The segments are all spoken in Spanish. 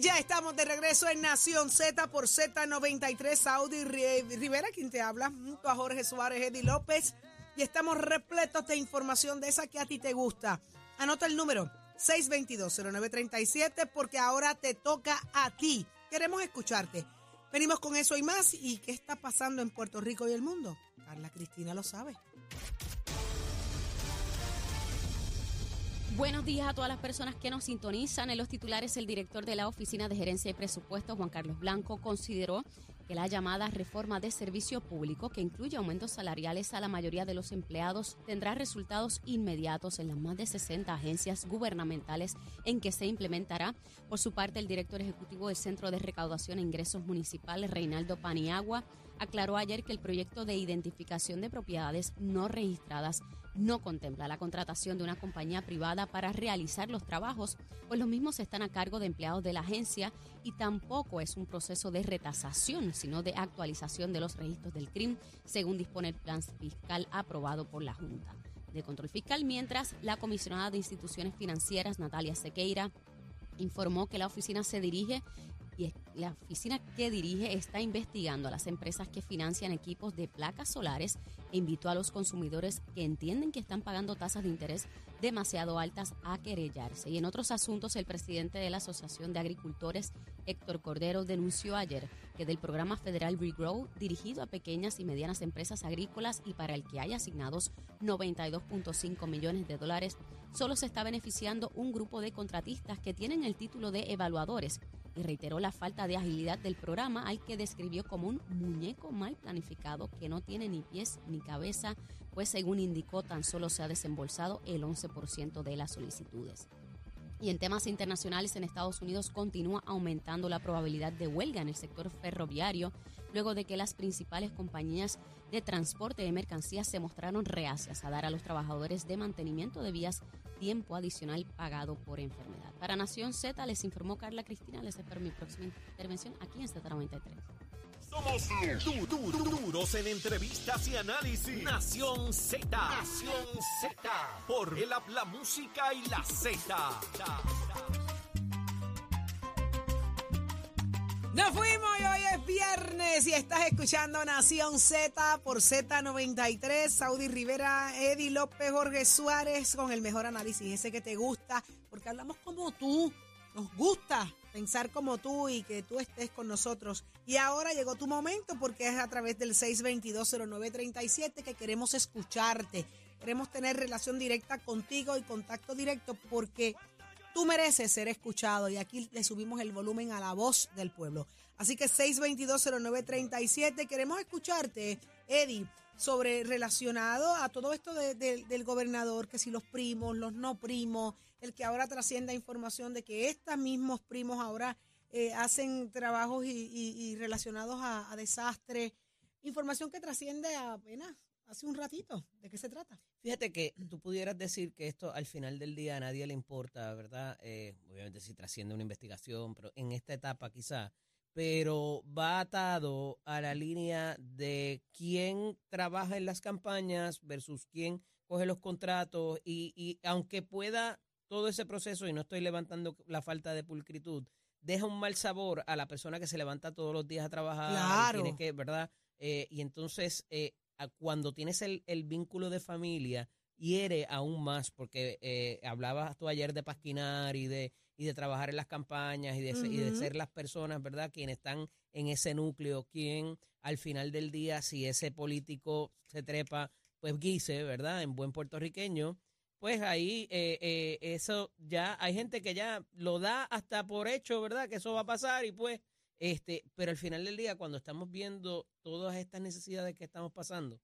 Y ya estamos de regreso en Nación Z por Z93, Saudi Rivera, quien te habla, junto a Jorge Suárez, Eddie López. Y estamos repletos de información de esa que a ti te gusta. Anota el número 622-0937 porque ahora te toca a ti. Queremos escucharte. Venimos con eso y más. ¿Y qué está pasando en Puerto Rico y el mundo? Carla Cristina lo sabe. Buenos días a todas las personas que nos sintonizan. En los titulares, el director de la Oficina de Gerencia y Presupuestos, Juan Carlos Blanco, consideró que la llamada reforma de servicio público, que incluye aumentos salariales a la mayoría de los empleados, tendrá resultados inmediatos en las más de 60 agencias gubernamentales en que se implementará. Por su parte, el director ejecutivo del Centro de Recaudación e Ingresos Municipales, Reinaldo Paniagua, aclaró ayer que el proyecto de identificación de propiedades no registradas no contempla la contratación de una compañía privada para realizar los trabajos, pues los mismos están a cargo de empleados de la agencia y tampoco es un proceso de retasación, sino de actualización de los registros del crimen, según dispone el plan fiscal aprobado por la Junta de Control Fiscal, mientras la comisionada de instituciones financieras, Natalia Sequeira, informó que la oficina se dirige y la oficina que dirige está investigando a las empresas que financian equipos de placas solares e invitó a los consumidores que entienden que están pagando tasas de interés demasiado altas a querellarse. Y en otros asuntos, el presidente de la Asociación de Agricultores, Héctor Cordero, denunció ayer que del programa federal Regrow, dirigido a pequeñas y medianas empresas agrícolas y para el que hay asignados 92.5 millones de dólares, solo se está beneficiando un grupo de contratistas que tienen el título de evaluadores y reiteró la falta de agilidad del programa al que describió como un muñeco mal planificado que no tiene ni pies ni cabeza, pues según indicó tan solo se ha desembolsado el 11% de las solicitudes. Y en temas internacionales, en Estados Unidos continúa aumentando la probabilidad de huelga en el sector ferroviario, luego de que las principales compañías de transporte de mercancías se mostraron reacias a dar a los trabajadores de mantenimiento de vías tiempo adicional pagado por enfermedad. Para Nación Z les informó Carla Cristina. Les espero mi próxima intervención aquí en Z93. Somos du du duros en entrevistas y análisis. Nación Z. Nación Z. Por el la música y la Z. Nos fuimos y hoy es viernes y estás escuchando Nación Z por Z93, Saudi Rivera, Eddie López, Jorge Suárez con el mejor análisis, ese que te gusta, porque hablamos como tú, nos gusta pensar como tú y que tú estés con nosotros. Y ahora llegó tu momento porque es a través del 6220937 que queremos escucharte, queremos tener relación directa contigo y contacto directo porque Tú mereces ser escuchado y aquí le subimos el volumen a la voz del pueblo. Así que 6220937, queremos escucharte, Eddie, sobre relacionado a todo esto del gobernador, que si los primos, los no primos, el que ahora trascienda información de que estos mismos primos ahora eh, hacen trabajos y, relacionados a, a desastres, información que trasciende apenas hace un ratito. ¿De qué se trata? Fíjate que tú pudieras decir que esto al final del día a nadie le importa, ¿verdad? Eh, obviamente si trasciende una investigación, pero en esta etapa quizá, pero va atado a la línea de quién trabaja en las campañas versus quién coge los contratos y, y aunque pueda todo ese proceso, y no estoy levantando la falta de pulcritud, deja un mal sabor a la persona que se levanta todos los días a trabajar. Claro. tiene que, ¿verdad? Eh, y entonces eh, cuando tienes el, vínculo de familia, hiere aún más, porque eh, hablabas tú ayer de pasquinar y de, y de trabajar en las campañas y de, y de ser las personas, ¿verdad?, quienes están en ese núcleo, quien al final del día, si ese político se trepa, pues guise, ¿verdad?, en buen puertorriqueño, pues ahí eh, eh, eso ya hay gente que ya lo da hasta por hecho, ¿verdad? Que eso va a pasar y pues este, pero al final del día, cuando estamos viendo todas estas necesidades que estamos pasando,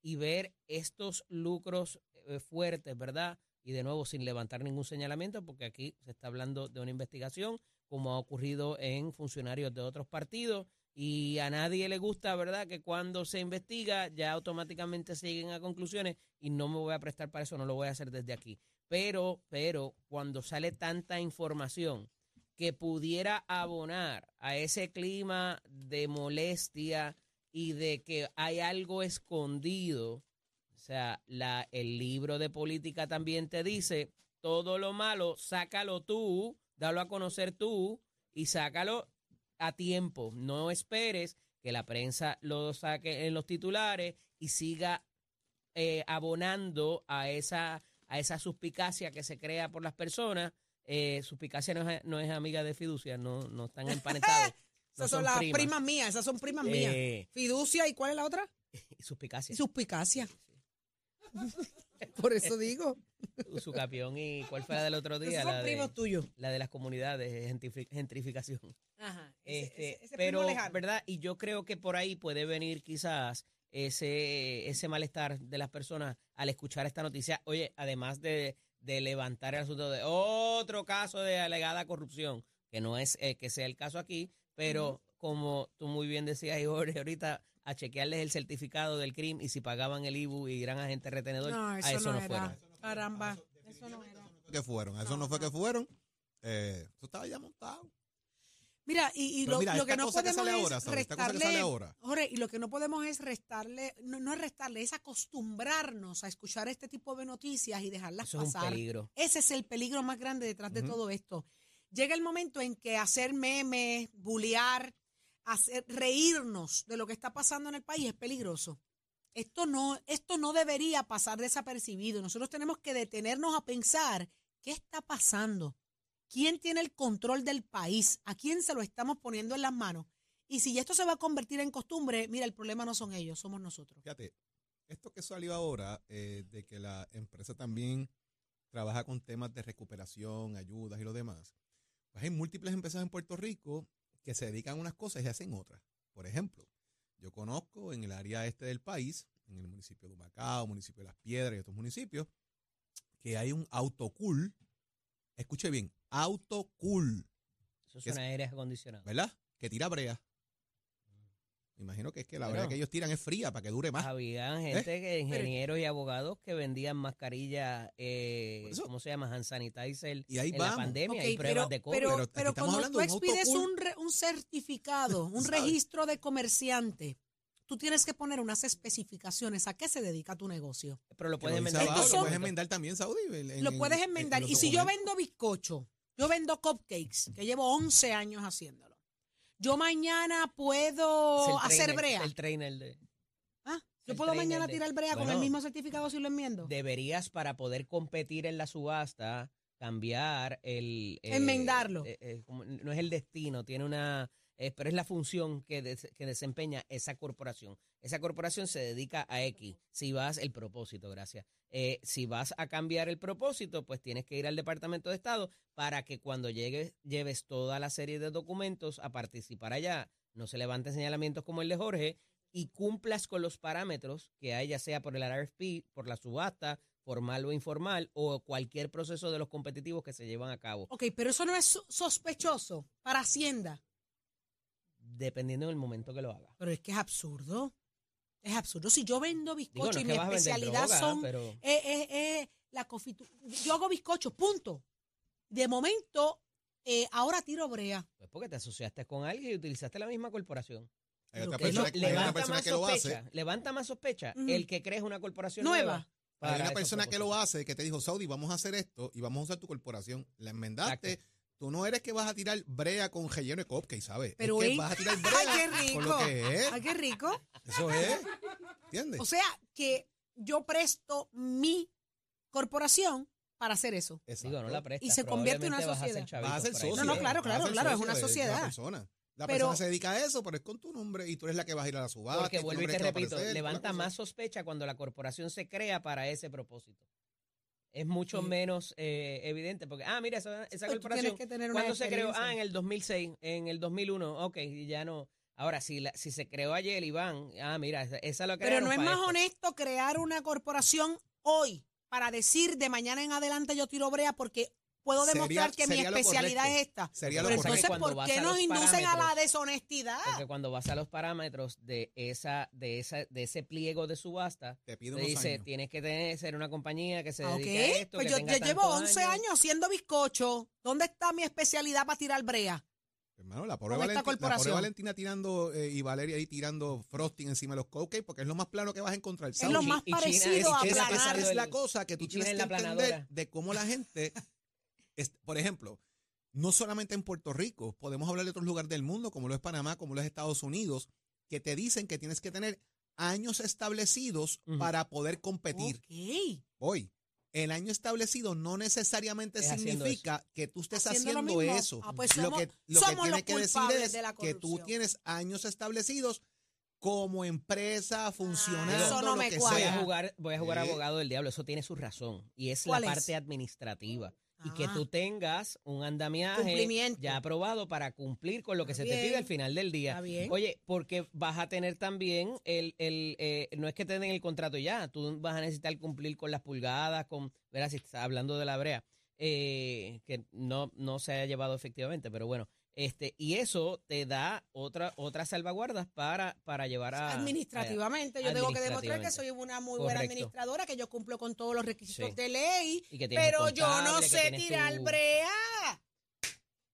y ver estos lucros eh, fuertes, ¿verdad? Y de nuevo, sin levantar ningún señalamiento, porque aquí se está hablando de una investigación, como ha ocurrido en funcionarios de otros partidos, y a nadie le gusta, ¿verdad?, que cuando se investiga ya automáticamente se lleguen a conclusiones y no me voy a prestar para eso, no lo voy a hacer desde aquí. Pero, pero, cuando sale tanta información que pudiera abonar a ese clima de molestia y de que hay algo escondido, sea, la, el libro de política también te dice, todo lo malo, sácalo tú, dalo a conocer tú y sácalo a tiempo. No esperes que la prensa lo saque en los titulares y siga eh, abonando a esa, a esa suspicacia que se crea por las personas. Eh, suspicacia no es, no es amiga de fiducia, no, no están emparentados. no Esas son, las primas. mías, esas son primas mías. Eh, Fiducia, ¿y cuál es la otra? suspicacia. Y suspicacia. Por eso digo. Su capión y ¿cuál fue la del otro día? Esos son La primos de, tuyos. la de las comunidades, gentrifi- gentrificación. Ajá. Este, pero, ¿verdad? Y yo creo que por ahí puede venir quizás ese, ese malestar de las personas al escuchar esta noticia. Oye, además de, de levantar el asunto de otro caso de alegada corrupción, que no es eh, que sea el caso aquí, pero como tú muy bien decías, Jorge, ahorita a chequearles el certificado del crimen y si pagaban el IBU y irán a gente retenedor, No, eso, a eso no, era. fueron. Caramba, eso no era. que fueron, a eso no, fue que fueron. Eh, eso estaba ya montado. Mira, y, lo, mira, lo esta que no que podemos es ahora, que restarle, sale ahora. Jorge, y lo que no podemos es restarle, no, no es restarle, es acostumbrarnos a escuchar este tipo de noticias y dejarlas Eso es un pasar. peligro. Ese es el peligro más grande detrás de todo esto. Llega el momento en que hacer memes, bullear, hacer, reírnos de lo que está pasando en el país es peligroso. Esto no, esto no debería pasar desapercibido. Nosotros tenemos que detenernos a pensar qué está pasando. ¿Quién tiene el control del país? ¿A quién se lo estamos poniendo en las manos? Y si esto se va a convertir en costumbre, mira, el problema no son ellos, somos nosotros. Fíjate, esto que salió ahora, eh, de que la empresa también trabaja con temas de recuperación, ayudas y lo demás, pues hay múltiples empresas en Puerto Rico que se dedican a unas cosas y hacen otras. Por ejemplo, yo conozco en el área este del país, en el municipio de Humacao, municipio de Las Piedras y otros municipios, que hay un autocool, escuche bien, autocool, Eso ¿Qué es? a aire acondicionado. ¿verdad? Que tira brea. Me imagino que es que la Bueno. brea que ellos tiran es fría para que dure más. Había ¿Eh? gente, que, ingenieros y abogados que vendían mascarillas, eh. ¿cómo se llama? Hand sanitizer Y ahí en vamos. la pandemia y pruebas pero, de COVID. pero, cuando tú expides un, re- un certificado, un registro de comerciante, tú tienes que poner unas especificaciones. ¿A qué se dedica tu negocio? pero lo puedes lo enmendar. lo son- puedes enmendar también, Saudi. en- Lo puedes en- enmendar. en Y si yo vendo bizcocho, yo vendo cupcakes, que llevo 11 años haciéndolo. Yo mañana Es puedo el hacer trainer, brea. El trainer de, Ah, Yo el puedo trainer mañana de- tirar brea con el Bueno, mismo certificado si lo enmiendo. deberías para poder competir en la subasta cambiar el Enmendarlo. eh, eh, como- no es el destino, tiene una pero es la función que, des- que desempeña esa corporación. Esa corporación se dedica a X. Si vas, el propósito, gracias. Eh, si vas a cambiar el propósito, pues tienes que ir al Departamento de Estado para que cuando llegues, lleves toda la serie de documentos a participar allá, no se levanten señalamientos como el de Jorge y cumplas con los parámetros que hay, ya sea por el RFP, por la subasta, formal o informal, o cualquier proceso de los competitivos que se llevan a cabo, Ok, pero eso no es so- sospechoso para Hacienda. Dependiendo del momento que lo haga. Pero es que es absurdo. Es absurdo. Si yo vendo Digo, bizcocho no y mi que especialidad droga, son pero eh, eh, eh, la confitu- Yo hago bizcocho, punto. De momento, eh, ahora tiro brea. pues porque te asociaste con alguien y utilizaste la misma corporación. Hay otra que persona, no- hay una levanta persona más que lo sospecha, hace. levanta más sospecha el que crees una corporación Nueva. nueva. para Hay una persona que lo hace que te dijo, Saudi, vamos a hacer esto y vamos a usar tu corporación. La enmendaste. Exacto. Tú no eres que vas a tirar brea con relleno de cupcake, ¿sabes? Pero, es que vas a tirar ¡Ay, brea qué con rico! lo que es. ¡Ay, qué rico! Eso es. ¿Entiendes? O sea, que yo presto mi corporación para hacer eso. Digo, no la prestas, Y se convierte en una sociedad. Vas a ser socio. No, no, claro, claro, claro, es una sociedad. persona. La Pero- persona se dedica a eso, pero es con tu nombre y tú eres la que vas a ir a la subasta. Porque vuelvo y te repito, aparecer, levanta más sospecha cuando la corporación se crea para ese propósito. Es mucho Sí. menos eh, evidente porque, ah, mira, esa, esa Pues corporación, que tener ¿cuándo se creó? Ah, en el 2006, en el 2001, ok, y ya no. Ahora, si, la- si se creó ayer, Iván, ah, mira, esa, esa lo Pero no es más esto. honesto crear una corporación hoy para decir de mañana en adelante yo tiro brea porque puedo Sería- demostrar que mi especialidad correcto. es esta. Sería lo Pero es entonces, ¿por qué a nos inducen a la deshonestidad? Porque cuando vas a los parámetros de esa, de esa, de ese pliego de subasta, Te pide te dice, años. tienes que tener, ser una compañía que se Ah, dedique a ok, esto, pues que yo, tenga yo llevo tantos 11 años haciendo bizcocho. ¿Dónde está mi especialidad para tirar brea? Hermano, la pobre, Valentina, la pobre. Valentina tirando eh, y Valeria ahí tirando frosting encima de los cupcakes porque es lo más plano que vas a encontrar. Es lo más y parecido y a China esa pasando es la cosa que tú tienes en que entender de cómo la gente, es- por ejemplo, no solamente en Puerto Rico, podemos hablar de otros lugares del mundo, como lo es Panamá, como lo es Estados Unidos, que te dicen que tienes que tener años establecidos para poder competir. Hoy, el año establecido no necesariamente Es significa que tú estés Haciendo eso. Ah, pues lo que, lo que tiene decir es de que tú tienes años establecidos como empresa funcionando, Ah, eso no lo me. Voy a jugar, voy a jugar abogado del diablo, eso tiene su razón. Y es la parte administrativa. Y que Ah. tú tengas un andamiaje ya aprobado para cumplir con lo que Está se te pide al final del día. Está bien. Oye, porque vas a tener también el, el eh, no es que te den el contrato ya, tú vas a necesitar cumplir con las pulgadas, con, verás, si estás hablando de la brea, eh, que no, no se haya llevado efectivamente, pero bueno, este, y eso te da otra, otras salvaguardas para, para llevar a Administrativamente, yo tengo que demostrar que soy una muy buena administradora, que yo cumplo con todos los requisitos Sí. de ley, Y que pero yo no sé tirar tu- brea.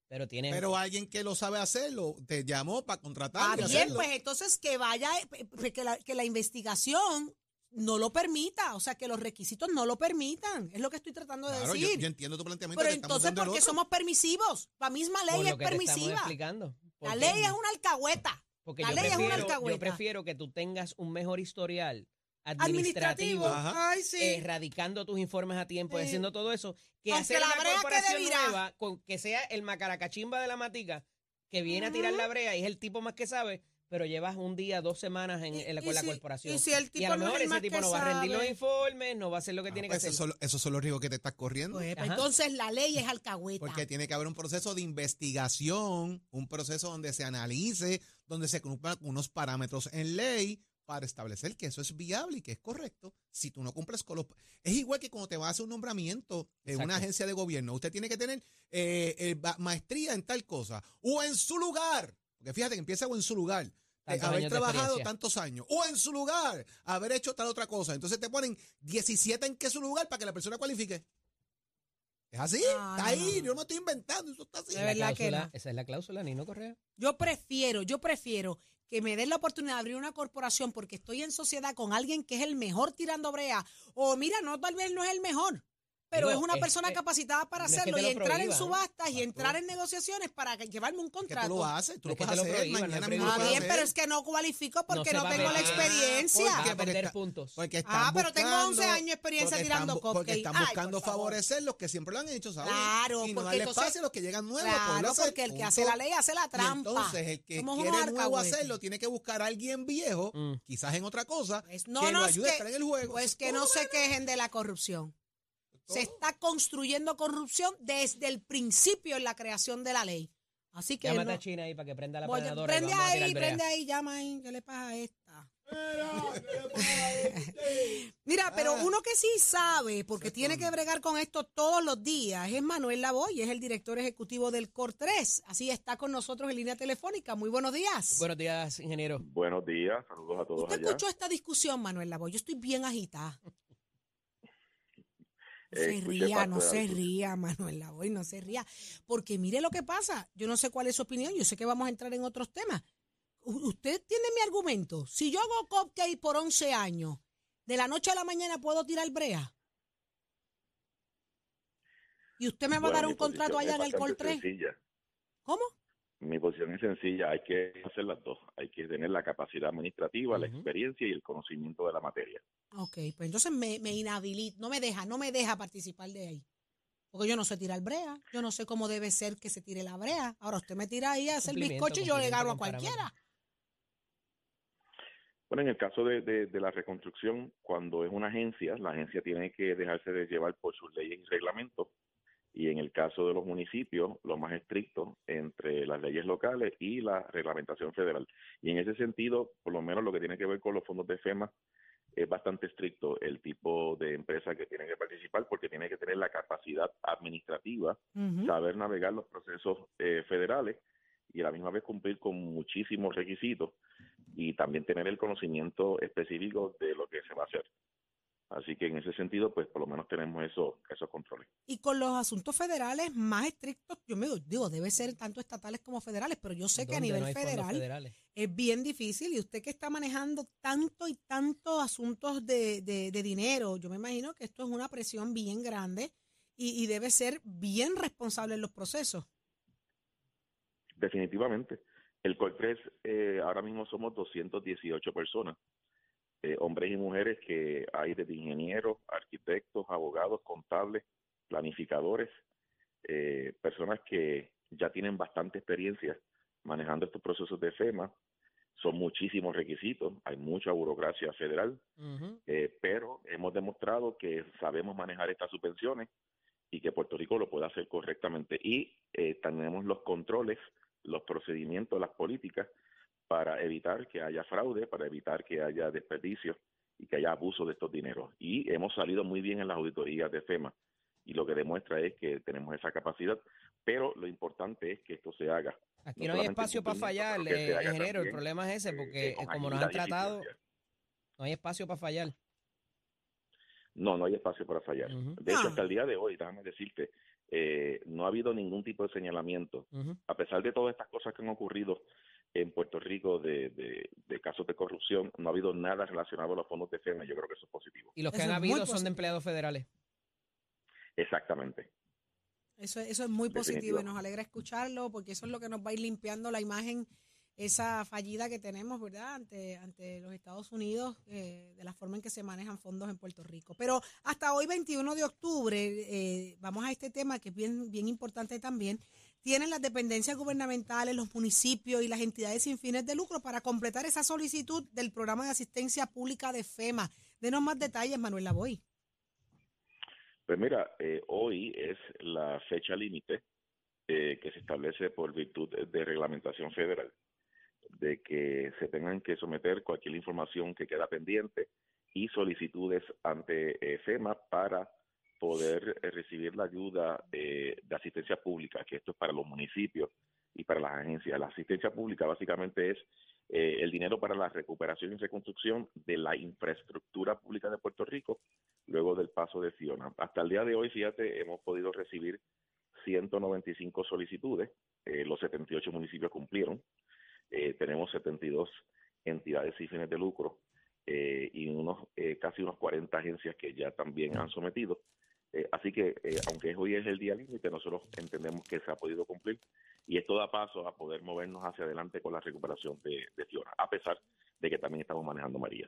Pero tienes Pero alguien que lo sabe hacerlo te llamó para Ah, contratar y bien, hacerlo. pues entonces que vaya, eh, eh, que la, que la investigación no lo permita, o sea, que los requisitos no lo permitan, es lo que estoy tratando de Claro, decir. yo entiendo tu planteamiento. pero entonces, ¿por qué somos permisivos? La misma ley por es que permisiva. explicando. La ley es una alcahueta. Porque la yo ley es una prefiero, alcahueta. yo prefiero que tú tengas un mejor historial Administrativo. administrativo, Ajá. Ay, sí. eh, radicando tus informes a tiempo, Sí. haciendo todo eso, que Aunque hacer la una brea corporación virada. nueva, con, que sea el macaracachimba de la matica, que viene a tirar la brea y es el tipo más que sabe, pero llevas un día, dos semanas en, Y- en la, y con la corporación. y si el a tipo lo no mejor ese tipo no va a rendir los informes, no va a hacer lo que Ah, tiene pues que hacer. esos, son, esos son los riesgos que te estás corriendo. Pues, pues, entonces la ley es alcahueta. Porque tiene que haber un proceso de investigación, un proceso donde se analice, donde se cumplan unos parámetros en ley para establecer que eso es viable y que es correcto. Si tú no cumples con los... Es igual que cuando te vas a hacer un nombramiento en una agencia de gobierno. Usted tiene que tener eh, eh, maestría en tal cosa. O en su lugar. Porque fíjate que empieza o en su lugar. De Tantos haber de trabajado tantos años. O en su lugar. Haber hecho tal otra cosa. Entonces te ponen 17 en qué su lugar para que la persona cualifique. Es así. Ah, está ahí. no. Yo no estoy inventando. Eso está así. De La que cláusula- no. Esa es la cláusula, Nino Correa. Yo prefiero, yo prefiero que me den la oportunidad de abrir una corporación porque estoy en sociedad con alguien que es el mejor tirando brea. O mira, no, tal vez no es el mejor. Pero Digo, es una es- persona es- capacitada para no es hacerlo y entrar en subastas y entrar en negociaciones para que- llevarme un que tú contrato. lo haces, tú No lo puedes hacer, prohíban, no mañana lo Ah, bien, hacer. pero es que no cualifico porque no, a tengo la experiencia. ¿Por Vas qué? a perder está- puntos. Porque están Ah, pero tengo 11 buscando- años de experiencia porque tirando bu- Porque están Ay, buscando por favor. favorecer los que siempre lo han hecho, ¿sabes? Claro, y no porque darle espacio a los que llegan nuevos. Claro, poderlo hacer, porque el que hace la ley hace la trampa. entonces el que quiere nuevo hacerlo tiene que buscar a alguien viejo, Mm. quizás en otra cosa, Pues no, que no, lo ayude a estar en el juego. Pues que no se quejen de la corrupción. Se está construyendo corrupción desde el principio en la creación de la ley. Así que Llámate no- a China ahí para que prenda la Voy- planadora prende ahí, prende ahí, llama ahí, ¿qué le pasa a esta? Mira, pero Ah. uno que sí sabe, porque tiene que bregar con esto todos los días, es Manuel Lavoy, es el director ejecutivo del COR 3. Así está con nosotros en línea telefónica. Muy buenos días. Buenos días, ingeniero. Buenos días, saludos a todos ¿Usted allá. escuchó esta discusión, Manuel Lavoy? Yo estoy bien agitada. No Eh, se ría, no se ría, Manuel Lavoy, no se ría. Porque mire lo que pasa. Yo no sé cuál es su opinión, yo sé que vamos a entrar en otros temas. U- usted tiene mi argumento. Si yo hago cupcake por 11 años, de la noche a la mañana puedo tirar brea. Y usted me va a dar un contrato allá en el Col bastante 3. sencilla. ¿Cómo? Mi posición es sencilla, hay que hacer las dos. Hay que tener la capacidad administrativa, la experiencia y el conocimiento de la materia. Ok, pues entonces me, me inhabilita, no me deja, no me deja participar de ahí. Porque yo no sé tirar brea, yo no sé cómo debe ser que se tire la brea. Ahora usted me tira ahí a hacer bizcocho y yo le agarro a cualquiera. Bueno, en el caso de, de- de la reconstrucción, cuando es una agencia, la agencia tiene que dejarse de llevar por sus leyes y reglamentos y en el caso de los municipios, lo más estricto entre las leyes locales y la reglamentación federal. Y en ese sentido, por lo menos lo que tiene que ver con los fondos de FEMA, es bastante estricto el tipo de empresa que tiene que participar porque tiene que tener la capacidad administrativa, saber navegar los procesos eh, federales y a la misma vez cumplir con muchísimos requisitos y también tener el conocimiento específico de lo que se va a hacer. Así que en ese sentido, pues por lo menos tenemos eso, esos controles. Y con los asuntos federales más estrictos, yo me digo, debe ser tanto estatales como federales, pero yo sé que a nivel no federal es bien difícil y usted que está manejando tanto y tantos asuntos de, de- de dinero, yo me imagino que esto es una presión bien grande y, y debe ser bien responsable en los procesos. Definitivamente. El COIPRES, eh, ahora mismo somos 218 personas, eh, hombres y mujeres que hay desde ingenieros, arquitectos, abogados, contables, planificadores, eh, personas que ya tienen bastante experiencia manejando estos procesos de FEMA. Son muchísimos requisitos, hay mucha burocracia federal, eh, pero hemos demostrado que sabemos manejar estas subvenciones y que Puerto Rico lo puede hacer correctamente. Y eh, tenemos los controles, los procedimientos, las políticas para evitar que haya fraude, para evitar que haya desperdicio y que haya abuso de estos dineros. Y hemos salido muy bien en las auditorías de FEMA y lo que demuestra es que tenemos esa capacidad, pero lo importante es que esto se haga. Aquí No no, hay espacio para fallar, eh, ingeniero. El problema es ese, eh, porque eh, como nos han tratado, no hay espacio para fallar. No, no hay espacio para fallar. De hecho, Ah. hasta el día de hoy, déjame decirte, eh, no ha habido ningún tipo de señalamiento a pesar de todas estas cosas que han ocurrido en Puerto Rico de, de- de casos de corrupción, no ha habido nada relacionado a los fondos de FEMA. Yo creo que eso es positivo. Y los que Eso han habido son positivo. de empleados federales. Exactamente. Eso, eso es muy positivo y nos alegra escucharlo porque eso es lo que nos va a ir limpiando la imagen, esa fallida que tenemos, ¿verdad?, ante, ante los Estados Unidos, eh, de la forma en que se manejan fondos en Puerto Rico. Pero hasta hoy, 21 de octubre, eh, vamos a este tema que es bien, bien importante también. Tienen las dependencias gubernamentales, los municipios y las entidades sin fines de lucro para completar esa solicitud del programa de asistencia pública de FEMA. Denos más detalles, Manuel Lavoy. Pues mira, eh, hoy es la fecha límite eh, que se establece por virtud de reglamentación federal de que se tengan que someter cualquier información que queda pendiente y solicitudes ante eh, FEMA para poder eh, recibir la ayuda eh, de asistencia pública, que esto es para los municipios y para las agencias. La asistencia pública básicamente es eh, el dinero para la recuperación y reconstrucción de la infraestructura pública de Puerto Rico luego del paso de Fiona. Hasta el día de hoy, fíjate, hemos podido recibir 195 solicitudes, eh, los 78 municipios cumplieron, eh, tenemos 72 entidades sin fines de lucro y unos casi unos 40 agencias que ya también han sometido. Eh, así que, eh, aunque hoy es el día límite, nosotros entendemos que se ha podido cumplir y esto da paso a poder movernos hacia adelante con la recuperación de, de Fiona, a pesar de que también estamos manejando María.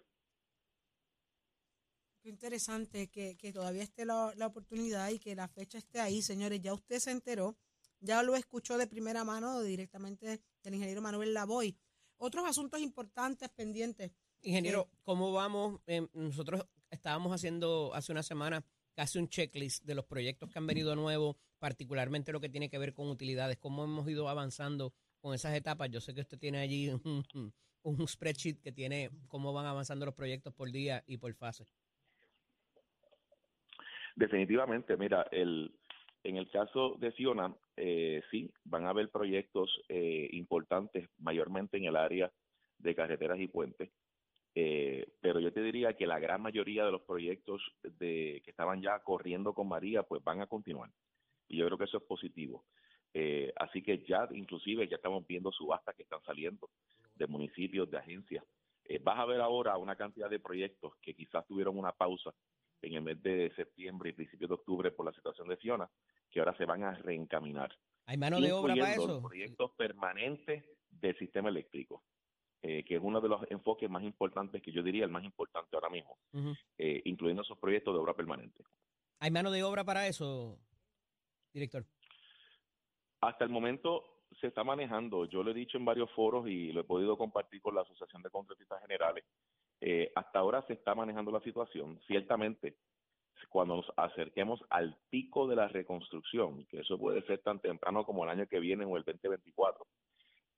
Qué interesante que, que todavía esté la, la oportunidad y que la fecha esté ahí, señores. Ya usted se enteró, ya lo escuchó de primera mano directamente del ingeniero Manuel Lavoy. Otros asuntos importantes pendientes. Ingeniero, ¿cómo vamos? Eh, nosotros estábamos haciendo hace una semana casi un checklist de los proyectos que han venido nuevos, particularmente lo que tiene que ver con utilidades, cómo hemos ido avanzando con esas etapas. Yo sé que usted tiene allí un, spreadsheet que tiene cómo van avanzando los proyectos por día y por fase. Definitivamente, mira, el, en el caso de Fiona, eh, sí, van a haber proyectos eh, importantes, mayormente en el área de carreteras y puentes, eh, pero yo te diría que la gran mayoría de los proyectos de, que estaban ya corriendo con María, pues van a continuar. Y yo creo que eso es positivo. Eh, así que ya, inclusive, ya estamos viendo subastas que están saliendo de municipios, de agencias. Eh, vas a ver ahora una cantidad de proyectos que quizás tuvieron una pausa en el mes de septiembre y principios de octubre por la situación de Fiona, que ahora se van a reencaminar. ¿Hay mano de obra para eso? proyectos permanentes del sistema eléctrico, eh, que es uno de los enfoques más importantes, que yo diría el más importante ahora mismo, eh, incluyendo esos proyectos de obra permanente. ¿Hay mano de obra para eso, director? Hasta el momento se está manejando, yo lo he dicho en varios foros y lo he podido compartir con la Asociación de Contratistas Generales, eh, hasta ahora se está manejando la situación, ciertamente cuando nos acerquemos al pico de la reconstrucción, que eso puede ser tan temprano como el año que viene o el 2024,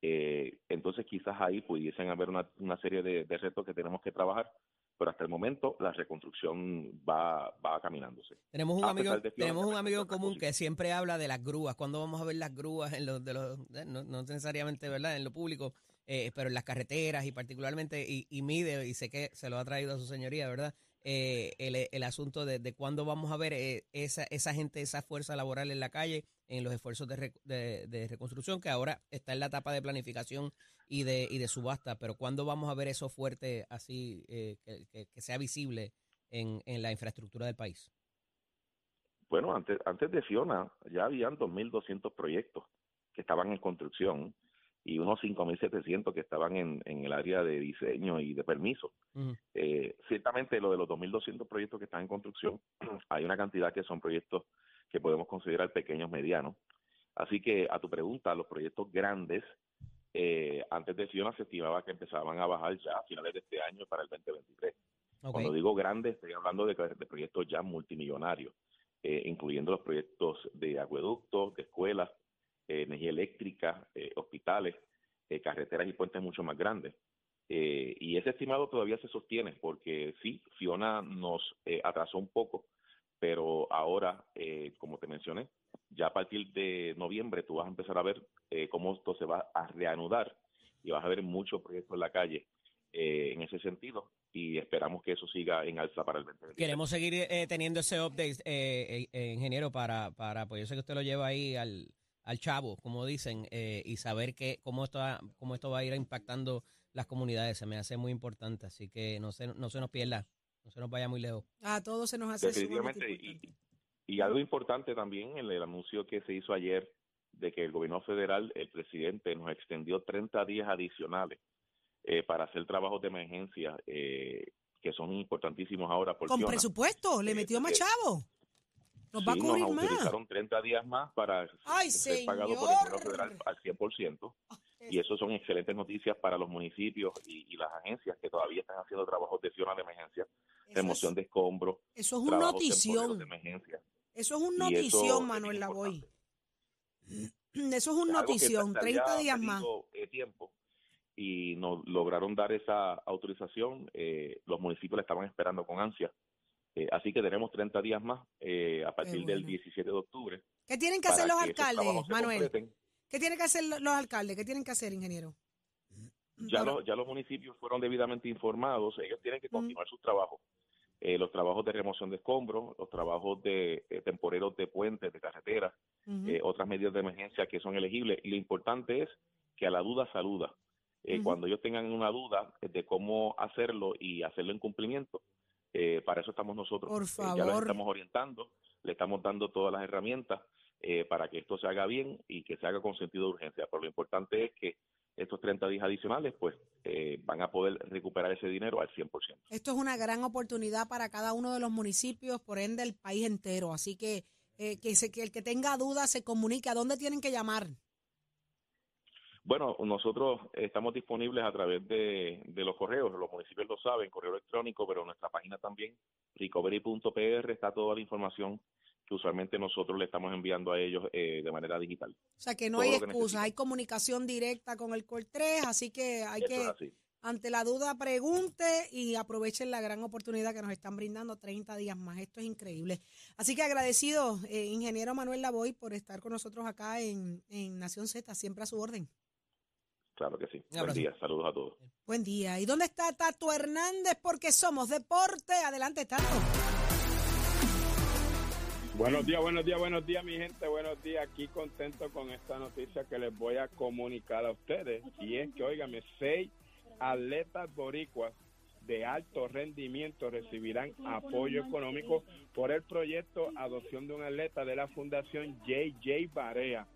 eh, entonces quizás ahí pudiesen haber una, una serie de, de, retos que tenemos que trabajar, pero hasta el momento la reconstrucción va, va caminándose. Tenemos un amigo, tenemos un amigo en común que siempre habla de las grúas. ¿Cuándo vamos a ver las grúas en los, de los, no, no necesariamente, ¿verdad? En lo público, eh, pero en las carreteras y particularmente, y, y mide, y sé que se lo ha traído a su señoría, ¿verdad? Eh, el, el, asunto de, de, cuándo vamos a ver eh, esa, esa gente, esa fuerza laboral en la calle, en los esfuerzos de, de, de, reconstrucción, que ahora está en la etapa de planificación y de, y de subasta, pero cuándo vamos a ver eso fuerte así, eh, que, que, que, sea visible en, en la infraestructura del país. Bueno, antes, antes de Fiona ya habían 2.200 proyectos que estaban en construcción y unos 5.700 que estaban en, en el área de diseño y de permiso. Uh -huh. eh, ciertamente lo de los 2.200 proyectos que están en construcción, hay una cantidad que son proyectos que podemos considerar pequeños, medianos. Así que a tu pregunta, los proyectos grandes, eh, antes de Fiona se estimaba que empezaban a bajar ya a finales de este año para el 2023. Okay. Cuando digo grandes, estoy hablando de, de proyectos ya multimillonarios, eh, incluyendo los proyectos de acueductos, de escuelas, energía eléctrica, eh, hospitales, eh, carreteras y puentes mucho más grandes. Eh, y ese estimado todavía se sostiene porque sí, Fiona nos eh, atrasó un poco, pero ahora, eh, como te mencioné, ya a partir de noviembre tú vas a empezar a ver cómo esto se va a reanudar y vas a ver muchos proyectos en la calle en ese sentido y esperamos que eso siga en alza para el 2020. Queremos seguir teniendo ese update, ingeniero, para, para, pues yo sé que usted lo lleva ahí al al chavo, como dicen, eh, y saber que cómo esto, cómo esto va a ir impactando las comunidades. Se me hace muy importante, así que no se, no se nos pierda, no se nos vaya muy lejos. A todos se nos hace Definitivamente, y, y, algo importante también, el, el anuncio que se hizo ayer de que el gobierno federal, el presidente, nos extendió 30 días adicionales eh, para hacer trabajos de emergencia eh, que son importantísimos ahora. Con presupuesto, le metió más chavo. Nos va sí, a cubrir nos más. autorizaron 30 días más para Ay, ser señor. pagado por el gobierno federal al 100%. Y eso son excelentes noticias para los municipios y, y, las agencias que todavía están haciendo trabajos de de emergencia, remoción es, de escombros. Eso es un notición. De emergencia. Eso es un notición, Manuel Lavoy. Eso es un notición, 30 días más. Eh, tiempo y nos lograron dar esa autorización. Eh, los municipios la estaban esperando con ansia. Eh, así que tenemos 30 días más eh, a partir bueno. del 17 de octubre. ¿Qué tienen que hacer los alcaldes, Manuel? ¿Qué tienen que hacer los alcaldes? ¿Qué tienen que hacer, ingeniero? Ya, los, ya los municipios fueron debidamente informados. Ellos tienen que continuar mm. sus trabajos. Eh, los trabajos de remoción de escombros, los trabajos de eh, temporeros de puentes, de carreteras, uh -huh. otras medidas de emergencia que son elegibles. Y lo importante es que a la duda saluda. Uh -huh. Cuando ellos tengan una duda de cómo hacerlo y hacerlo en cumplimiento, eh, para eso estamos nosotros. Por favor. Eh, ya los estamos orientando, le estamos dando todas las herramientas eh, para que esto se haga bien y que se haga con sentido de urgencia. Pero lo importante es que estos 30 días adicionales, pues eh, van a poder recuperar ese dinero al 100%. Esto es una gran oportunidad para cada uno de los municipios, por ende el país entero. Así que eh, que, se, que el que tenga dudas se comunique. ¿A dónde tienen que llamar? Bueno, nosotros estamos disponibles a través de, de, los correos, los municipios lo saben, correo electrónico, pero en nuestra página también, recovery.pr, está toda la información que usualmente nosotros le estamos enviando a ellos eh, de manera digital. O sea que no Todo hay excusa, hay comunicación directa con el COR 3, así que hay Eso que, ante la duda, pregunte y aprovechen la gran oportunidad que nos están brindando 30 días más. Esto es increíble. Así que agradecido, eh, ingeniero Manuel Lavoy, por estar con nosotros acá en, en Nación Z, siempre a su orden. Claro que sí. Buen día, saludos a todos. Buen día. ¿Y dónde está Tato Hernández? Porque somos deporte. Adelante, Tato. Buenos días, buenos días, buenos días, mi gente. Buenos días. Aquí contento con esta noticia que les voy a comunicar a ustedes. Y es que, óigame, seis atletas boricuas de alto rendimiento recibirán apoyo económico por el proyecto Adopción de un Atleta de la Fundación JJ Barea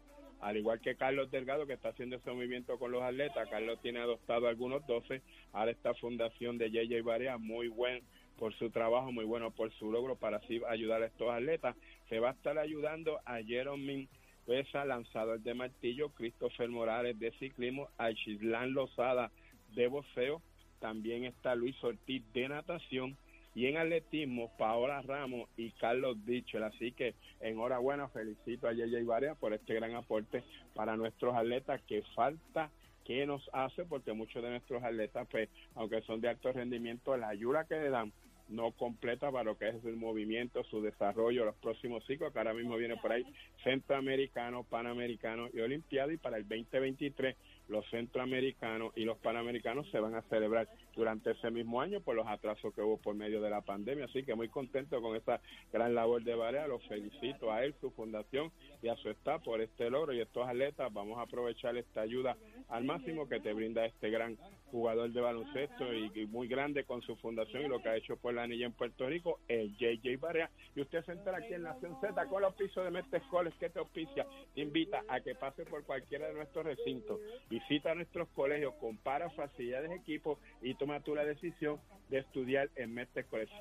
al igual que Carlos Delgado, que está haciendo ese movimiento con los atletas, Carlos tiene adoptado algunos 12, ahora esta fundación de JJ Barea, muy buen por su trabajo, muy bueno por su logro para así ayudar a estos atletas. Se va a estar ayudando a Jerome Pesa, lanzador de martillo, Christopher Morales de ciclismo, a Chislán Lozada de boxeo, también está Luis Ortiz de natación, y en atletismo Paola Ramos y Carlos Dichel. Así que enhorabuena, felicito a Yeye Barea por este gran aporte para nuestros atletas que falta que nos hace porque muchos de nuestros atletas pues aunque son de alto rendimiento la ayuda que le dan no completa para lo que es el movimiento, su desarrollo, los próximos ciclos, que ahora mismo viene por ahí centroamericano, panamericano y olimpiado y para el 2023 los centroamericanos y los panamericanos se van a celebrar durante ese mismo año por los atrasos que hubo por medio de la pandemia. Así que muy contento con esta gran labor de Barea. Los felicito a él, su fundación y a su staff por este logro y estos atletas. Vamos a aprovechar esta ayuda al máximo que te brinda este gran jugador de baloncesto y, muy grande con su fundación y lo que ha hecho por la anilla en Puerto Rico, el JJ Barea. Y usted se entera aquí en Nación Z con los pisos de Mestre Coles que te auspicia. Te invita a que pase por cualquiera de nuestros recintos visita nuestros colegios, compara facilidades, equipos y toma tú la decisión de estudiar en Mestre College.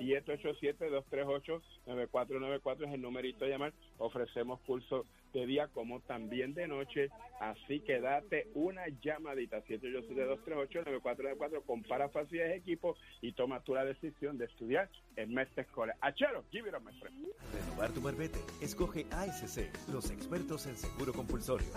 787-238-9494 es el numerito de llamar. Ofrecemos cursos de día como también de noche. Así que date una llamadita. 787-238-9494. Compara facilidades, equipos y toma tú la decisión de estudiar en Mestre College. Achero, give it a my friend. Renovar tu marbete. Escoge ASC, los expertos en seguro compulsorio.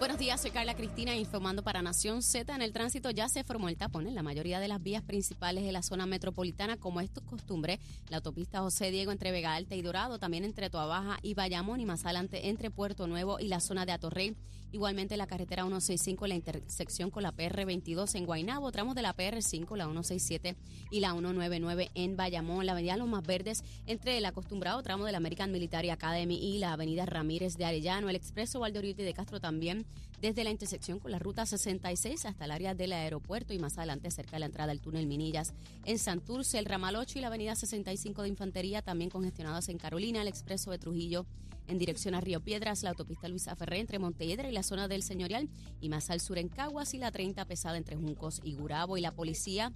Buenos días, soy Carla Cristina informando para Nación Z. En el tránsito ya se formó el tapón en la mayoría de las vías principales de la zona metropolitana, como es costumbre, la autopista José Diego entre Vega Alta y Dorado, también entre Toabaja y Bayamón y más adelante entre Puerto Nuevo y la zona de Atorrey. Igualmente la carretera 165 en la intersección con la PR22 en Guaynabo, tramos de la PR5, la 167 y la 199 en Bayamón, la avenida Los Más Verdes entre el acostumbrado tramo de la American Military Academy y la avenida Ramírez de Arellano, el expreso Valdoriotti de Castro también desde la intersección con la ruta 66 hasta el área del aeropuerto y más adelante cerca de la entrada del túnel Minillas. En Santurce, el ramal 8 y la avenida 65 de Infantería también congestionadas en Carolina, el expreso de Trujillo en dirección a Río Piedras, la autopista Luisa Ferré entre Montehiedra y la zona del Señorial y más al sur en Caguas y la 30 pesada entre Juncos y Gurabo y la policía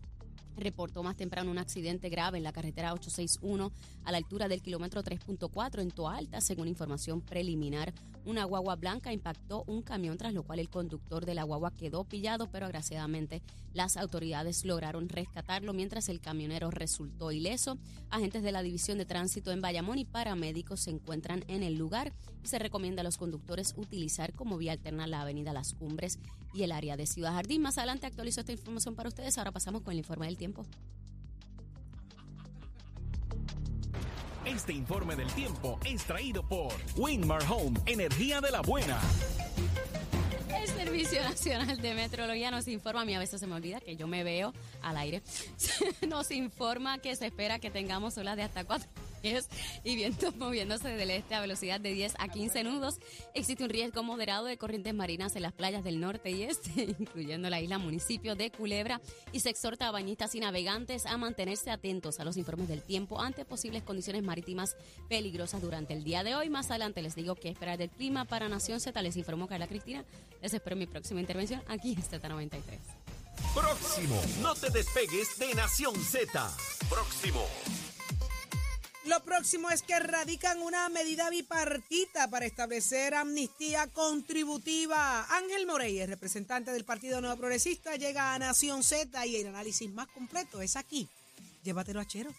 reportó más temprano un accidente grave en la carretera 861 a la altura del kilómetro 3.4 en Toalta, según información preliminar. Una guagua blanca impactó un camión, tras lo cual el conductor de la guagua quedó pillado, pero agraciadamente las autoridades lograron rescatarlo mientras el camionero resultó ileso. Agentes de la División de Tránsito en Bayamón y paramédicos se encuentran en el lugar se recomienda a los conductores utilizar como vía alterna la avenida Las Cumbres y el área de Ciudad Jardín. Más adelante actualizo esta información para ustedes. Ahora pasamos con el informe del tiempo. Este informe del tiempo es traído por Winmar Home, energía de la buena. El Servicio Nacional de Meteorología nos informa, a mí a veces se me olvida que yo me veo al aire, nos informa que se espera que tengamos olas de hasta y vientos moviéndose del este a velocidad de 10 a 15 nudos. Existe un riesgo moderado de corrientes marinas en las playas del norte y este, incluyendo la isla municipio de Culebra, y se exhorta a bañistas y navegantes a mantenerse atentos a los informes del tiempo ante posibles condiciones marítimas peligrosas durante el día de hoy. Más adelante les digo qué esperar del clima para Nación Z. Les informó Carla Cristina. Les espero mi próxima intervención aquí en Z93. Próximo, no te despegues de Nación Z. Próximo. Lo próximo es que radican una medida bipartita para establecer amnistía contributiva. Ángel Morey, representante del Partido Nuevo Progresista, llega a Nación Z y el análisis más completo es aquí. Llévatelo a Chero.